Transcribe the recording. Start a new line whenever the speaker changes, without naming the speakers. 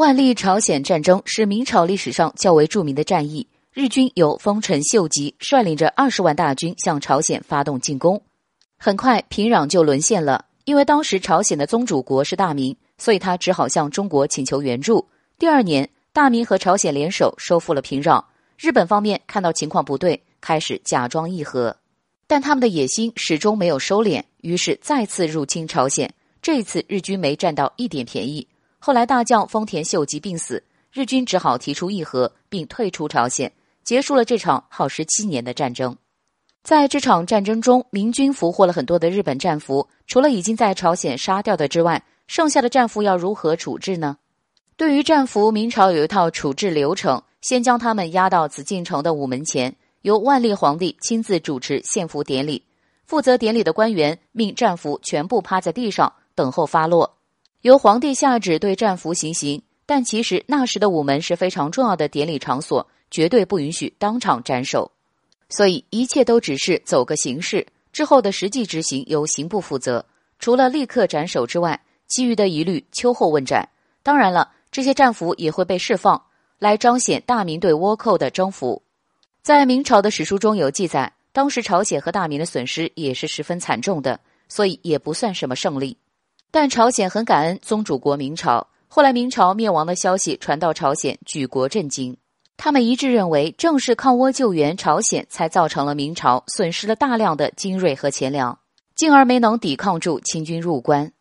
万历朝鲜战争是明朝历史上较为著名的战役。日军由丰臣秀吉率领着二十万大军向朝鲜发动进攻，很快平壤就沦陷了。因为当时朝鲜的宗主国是大明，所以他只好向中国请求援助。第二年，大明和朝鲜联手收复了平壤。日本方面看到情况不对，开始假装议和，但他们的野心始终没有收敛，于是再次入侵朝鲜。这一次日军没占到一点便宜。后来大将丰田秀吉病死，日军只好提出议和，并退出朝鲜，结束了这场耗时七年的战争。在这场战争中，明军俘获了很多的日本战俘，除了已经在朝鲜杀掉的之外，剩下的战俘要如何处置呢？对于战俘，明朝有一套处置流程：先将他们押到紫禁城的午门前，由万历皇帝亲自主持献俘典礼，负责典礼的官员命战俘全部趴在地上等候发落。由皇帝下旨对战俘行刑，但其实那时的午门是非常重要的典礼场所，绝对不允许当场斩首，所以一切都只是走个形式。之后的实际执行由刑部负责，除了立刻斩首之外，其余的一律秋后问斩。当然了，这些战俘也会被释放，来彰显大明对倭寇的征服。在明朝的史书中有记载，当时朝鲜和大明的损失也是十分惨重的，所以也不算什么胜利。但朝鲜很感恩宗主国明朝。后来明朝灭亡的消息传到朝鲜，举国震惊。他们一致认为，正是抗倭救援朝鲜，才造成了明朝损失了大量的精锐和钱粮，进而没能抵抗住清军入关。